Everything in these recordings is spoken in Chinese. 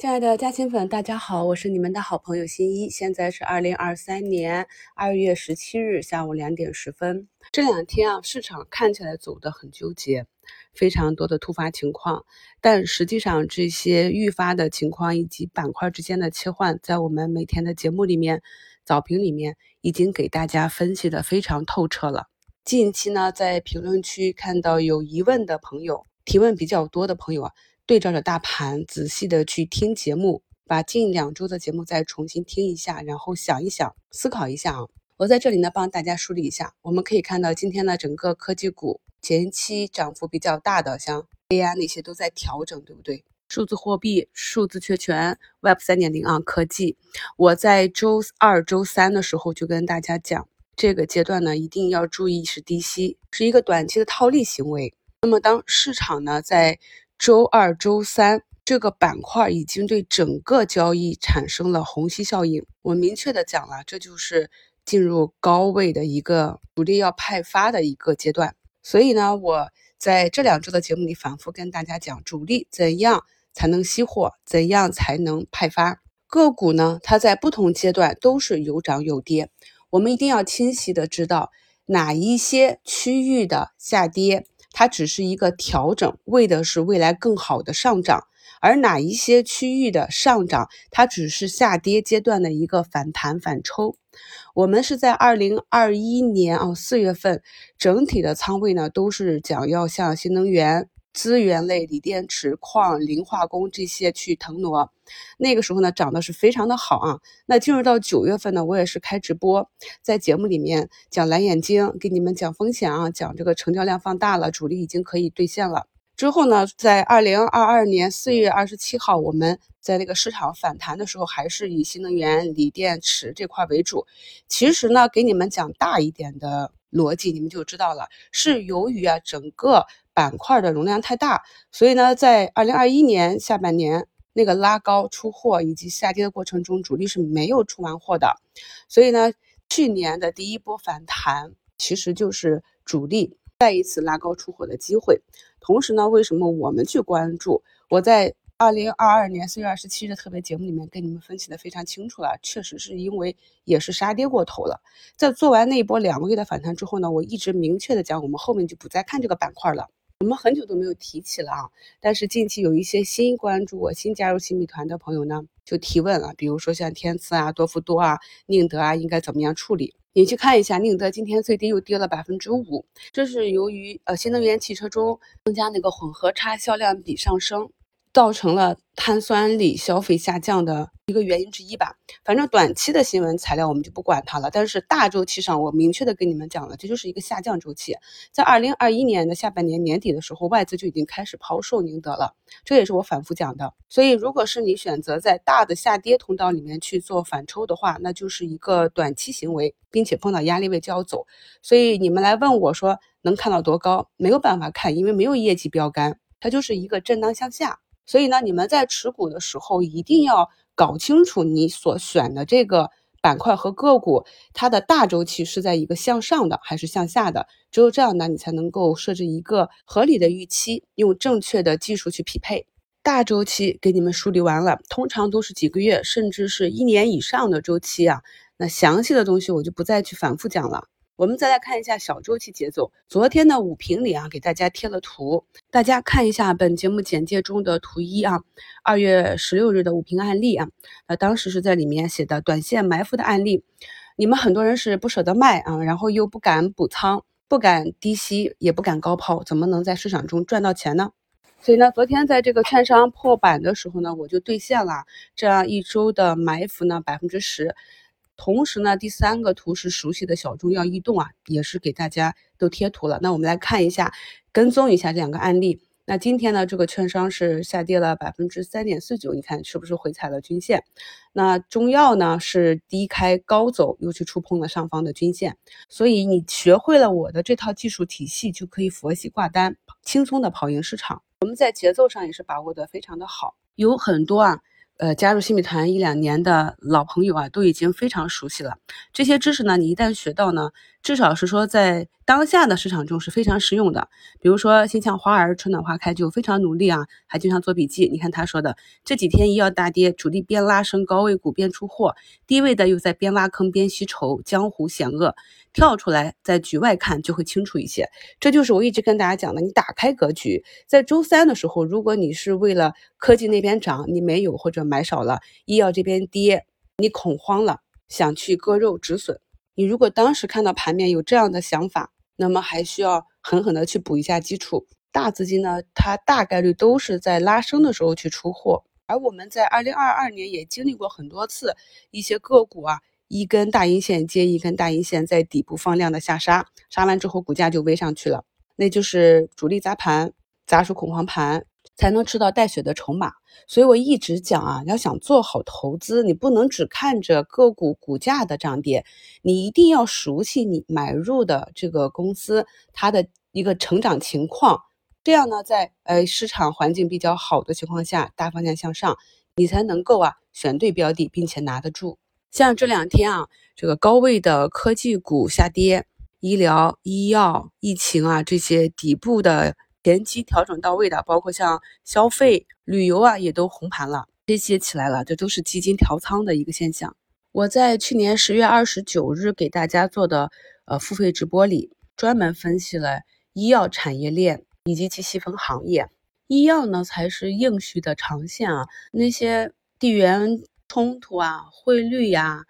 亲爱的嘉兴粉，大家好，我是你们的好朋友新一。现在是二零二三年二月十七日下午两点十分。这两天啊，市场看起来走得很纠结，非常多的突发情况。但实际上，这些预发的情况以及板块之间的切换，在我们每天的节目里面、早评里面已经给大家分析的非常透彻了。近期呢，在评论区看到有疑问的朋友，提问比较多的朋友啊。对照着大盘，仔细的去听节目，把近两周的节目再重新听一下，然后想一想，思考一下啊。我在这里呢，帮大家梳理一下。我们可以看到，今天呢，整个科技股前期涨幅比较大的，像 AI 那些都在调整，对不对？数字货币、数字确权、Web 三点零啊，科技。我在周二、周三的时候就跟大家讲，这个阶段呢，一定要注意是低吸，是一个短期的套利行为。那么当市场呢，在周二、周三这个板块已经对整个交易产生了虹吸效应。我明确的讲了，这就是进入高位的一个主力要派发的一个阶段。所以呢，我在这两周的节目里反复跟大家讲，主力怎样才能吸货，怎样才能派发个股呢？它在不同阶段都是有涨有跌，我们一定要清晰的知道哪一些区域的下跌。它只是一个调整，为的是未来更好的上涨；而哪一些区域的上涨，它只是下跌阶段的一个反弹反抽。我们是在二零二一年啊四月份，整体的仓位呢都是讲要向新能源。资源类、锂电池、矿、磷化工这些去腾挪，那个时候呢涨的是非常的好啊。那进入到九月份呢，我也是开直播，在节目里面讲蓝眼睛，给你们讲风险啊，讲这个成交量放大了，主力已经可以兑现了。之后呢，在二零二二年四月二十七号，我们在那个市场反弹的时候，还是以新能源、锂电池这块为主。其实呢，给你们讲大一点的逻辑，你们就知道了，是由于啊整个。板块的容量太大，所以呢，在二零二一年下半年那个拉高出货以及下跌的过程中，主力是没有出完货的。所以呢，去年的第一波反弹其实就是主力再一次拉高出货的机会。同时呢，为什么我们去关注？我在二零二二年四月二十七日特别节目里面跟你们分析的非常清楚了，确实是因为也是杀跌过头了。在做完那一波两个月的反弹之后呢，我一直明确的讲，我们后面就不再看这个板块了。我们很久都没有提起了啊，但是近期有一些新关注我、新加入新米团的朋友呢，就提问了，比如说像天赐啊、多氟多啊、宁德啊，应该怎么样处理？你去看一下，宁德今天最低又跌了百分之五，这是由于呃新能源汽车中增加那个混合差销量比上升。造成了碳酸锂消费下降的一个原因之一吧。反正短期的新闻材料我们就不管它了。但是大周期上，我明确的跟你们讲了，这就是一个下降周期。在二零二一年的下半年年底的时候，外资就已经开始抛售宁德了。这也是我反复讲的。所以，如果是你选择在大的下跌通道里面去做反抽的话，那就是一个短期行为，并且碰到压力位就要走。所以你们来问我说能看到多高？没有办法看，因为没有业绩标杆，它就是一个震荡向下。所以呢，你们在持股的时候一定要搞清楚你所选的这个板块和个股，它的大周期是在一个向上的还是向下的？只有这样呢，你才能够设置一个合理的预期，用正确的技术去匹配。大周期给你们梳理完了，通常都是几个月，甚至是一年以上的周期啊。那详细的东西我就不再去反复讲了。我们再来看一下小周期节奏。昨天的五评里啊，给大家贴了图，大家看一下本节目简介中的图一啊，二月十六日的五评案例啊，那当时是在里面写的短线埋伏的案例。你们很多人是不舍得卖啊，然后又不敢补仓，不敢低吸，也不敢高抛，怎么能在市场中赚到钱呢？所以呢，昨天在这个券商破板的时候呢，我就兑现了这样一周的埋伏呢，百分之十。同时呢，第三个图是熟悉的小众要异动啊，也是给大家都贴图了。那我们来看一下，跟踪一下这两个案例。那今天呢，这个券商是下跌了百分之三点四九，你看是不是回踩了均线？那中药呢是低开高走，又去触碰了上方的均线。所以你学会了我的这套技术体系，就可以佛系挂单，轻松的跑赢市场。我们在节奏上也是把握的非常的好，有很多啊。呃，加入新米团一两年的老朋友啊，都已经非常熟悉了。这些知识呢，你一旦学到呢，至少是说在当下的市场中是非常实用的。比如说，心向花儿春暖花开就非常努力啊，还经常做笔记。你看他说的，这几天医药大跌，主力边拉升高位股边出货，低位的又在边挖坑边吸筹，江湖险恶。跳出来，在局外看就会清楚一些。这就是我一直跟大家讲的，你打开格局，在周三的时候，如果你是为了科技那边涨，你没有或者买少了，医药这边跌，你恐慌了，想去割肉止损。你如果当时看到盘面有这样的想法，那么还需要狠狠的去补一下基础。大资金呢，它大概率都是在拉升的时候去出货，而我们在二零二二年也经历过很多次一些个股啊，一根大阴线接一根大阴线，在底部放量的下杀，杀完之后股价就微上去了，那就是主力砸盘，砸出恐慌盘。才能吃到带血的筹码，所以我一直讲啊，要想做好投资，你不能只看着个股股价的涨跌，你一定要熟悉你买入的这个公司它的一个成长情况，这样呢，在呃市场环境比较好的情况下，大方向向上，你才能够啊选对标的，并且拿得住。像这两天啊，这个高位的科技股下跌，医疗、医药、疫情啊这些底部的。前期调整到位的，包括像消费、旅游啊，也都红盘了，这些起来了，这都是基金调仓的一个现象。我在去年十月二十九日给大家做的呃付费直播里，专门分析了医药产业链以及其细分行业。医药呢才是硬需的长线啊，那些地缘冲突啊、汇率呀、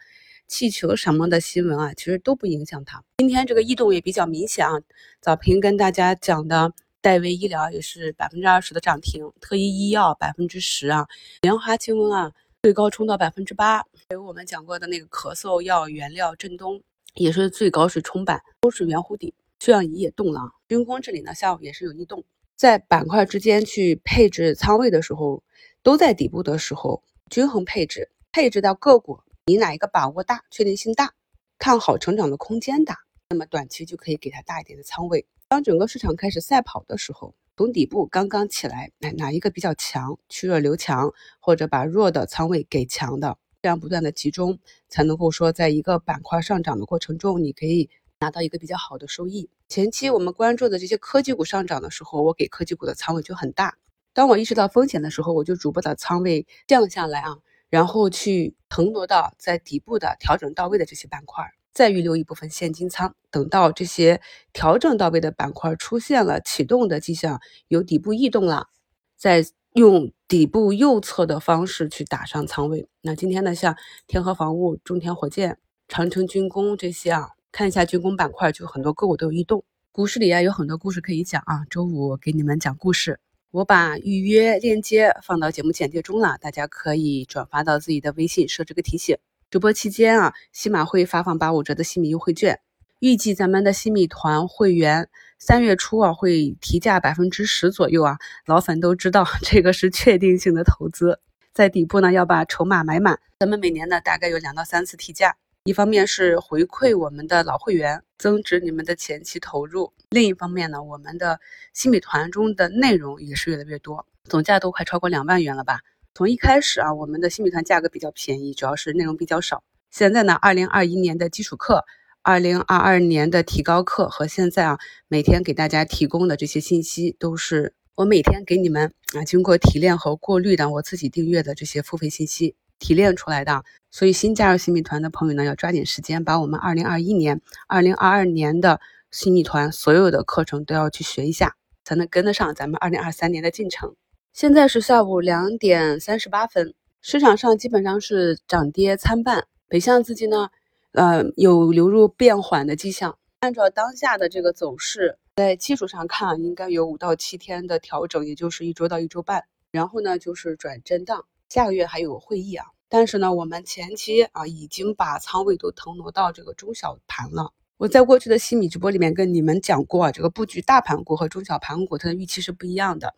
气球什么的新闻啊，其实都不影响它。今天这个异动也比较明显啊，早评跟大家讲的。戴维医疗也是百分之二十的涨停，特医医药百分之十啊，莲花清瘟啊最高冲到百分之八，还有我们讲过的那个咳嗽药原料振东也是最高水冲板，都是圆弧底，血氧仪也动了。军工这里呢下午也是有异动，在板块之间去配置仓位的时候，都在底部的时候均衡配置，配置到个股，你哪一个把握大，确定性大，看好成长的空间大，那么短期就可以给它大一点的仓位。当整个市场开始赛跑的时候，从底部刚刚起来，哪哪一个比较强，去弱留强，或者把弱的仓位给强的，这样不断的集中，才能够说在一个板块上涨的过程中，你可以拿到一个比较好的收益。前期我们关注的这些科技股上涨的时候，我给科技股的仓位就很大。当我意识到风险的时候，我就逐步的仓位降下来啊，然后去腾挪到在底部的调整到位的这些板块。再预留一部分现金仓，等到这些调整到位的板块出现了启动的迹象，有底部异动了，再用底部右侧的方式去打上仓位。那今天呢，像天河防务、中天火箭、长城军工这些啊，看一下军工板块，就很多个股都有异动。股市里啊，有很多故事可以讲啊。周五给你们讲故事，我把预约链接放到节目简介中了，大家可以转发到自己的微信，设置个提醒。直播期间啊，西马会发放八五折的西米优惠券，预计咱们的西米团会员三月初啊会提价百分之十左右啊，老粉都知道这个是确定性的投资，在底部呢要把筹码买满。咱们每年呢大概有两到三次提价，一方面是回馈我们的老会员，增值你们的前期投入；另一方面呢，我们的西米团中的内容也是越来越多，总价都快超过两万元了吧。从一开始啊，我们的新米团价格比较便宜，主要是内容比较少。现在呢，二零二一年的基础课，二零二二年的提高课和现在啊，每天给大家提供的这些信息，都是我每天给你们啊，经过提炼和过滤的，我自己订阅的这些付费信息提炼出来的。所以新加入新米团的朋友呢，要抓紧时间，把我们二零二一年、二零二二年的新米团所有的课程都要去学一下，才能跟得上咱们二零二三年的进程。现在是下午两点三十八分，市场上基本上是涨跌参半。北向资金呢，呃，有流入变缓的迹象。按照当下的这个走势，在技术上看，应该有五到七天的调整，也就是一周到一周半。然后呢，就是转震荡。下个月还有会议啊，但是呢，我们前期啊已经把仓位都腾挪到这个中小盘了。我在过去的西米直播里面跟你们讲过啊，这个布局大盘股和中小盘股，它的预期是不一样的。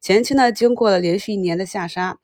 前期呢，经过了连续一年的下杀，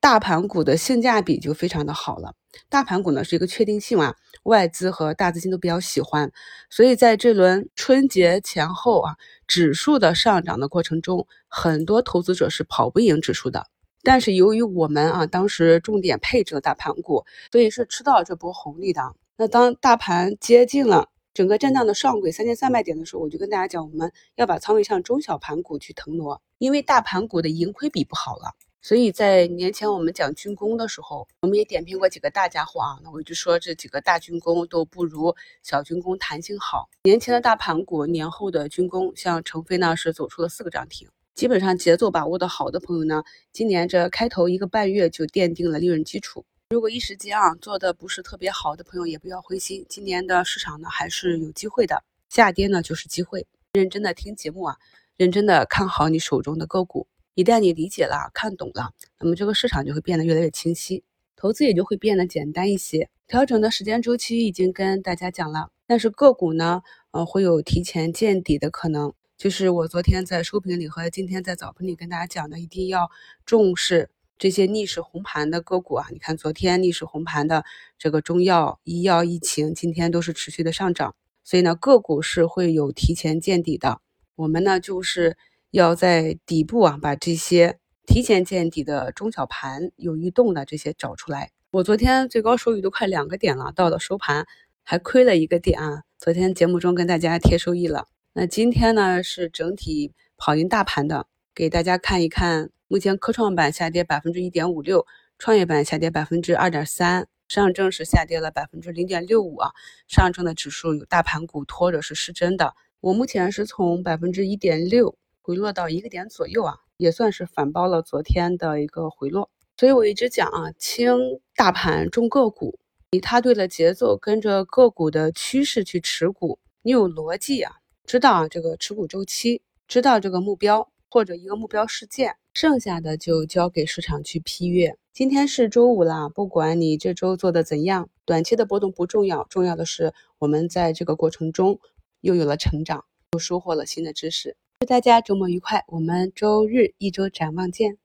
大盘股的性价比就非常的好了。大盘股呢是一个确定性啊，外资和大资金都比较喜欢，所以在这轮春节前后啊，指数的上涨的过程中，很多投资者是跑不赢指数的。但是由于我们啊当时重点配置了大盘股，所以是吃到这波红利的。那当大盘接近了。整个震荡的上轨三千三百点的时候，我就跟大家讲，我们要把仓位向中小盘股去腾挪，因为大盘股的盈亏比不好了。所以在年前我们讲军工的时候，我们也点评过几个大家伙啊，那我就说这几个大军工都不如小军工弹性好。年前的大盘股，年后的军工，像成飞呢是走出了四个涨停，基本上节奏把握的好的朋友呢，今年这开头一个半月就奠定了利润基础。如果一时间啊做的不是特别好的朋友，也不要灰心。今年的市场呢还是有机会的，下跌呢就是机会。认真的听节目啊，认真的看好你手中的个股。一旦你理解了、看懂了，那么这个市场就会变得越来越清晰，投资也就会变得简单一些。调整的时间周期已经跟大家讲了，但是个股呢，呃，会有提前见底的可能。就是我昨天在收评里和今天在早评里跟大家讲的，一定要重视。这些逆势红盘的个股啊，你看昨天逆势红盘的这个中药、医药、疫情，今天都是持续的上涨，所以呢，个股是会有提前见底的。我们呢，就是要在底部啊，把这些提前见底的中小盘有异动的这些找出来。我昨天最高收益都快两个点了，到了收盘还亏了一个点啊。昨天节目中跟大家贴收益了，那今天呢是整体跑赢大盘的，给大家看一看。目前科创板下跌百分之一点五六，创业板下跌百分之二点三，上证是下跌了百分之零点六五啊。上证的指数有大盘股拖着是失真的。我目前是从百分之一点六回落到一个点左右啊，也算是反包了昨天的一个回落。所以我一直讲啊，轻大盘重个股，你踏对了节奏，跟着个股的趋势去持股，你有逻辑啊，知道啊这个持股周期，知道这个目标或者一个目标事件。剩下的就交给市场去批阅。今天是周五啦，不管你这周做的怎样，短期的波动不重要，重要的是我们在这个过程中又有了成长，又收获了新的知识。祝大家周末愉快，我们周日一周展望见。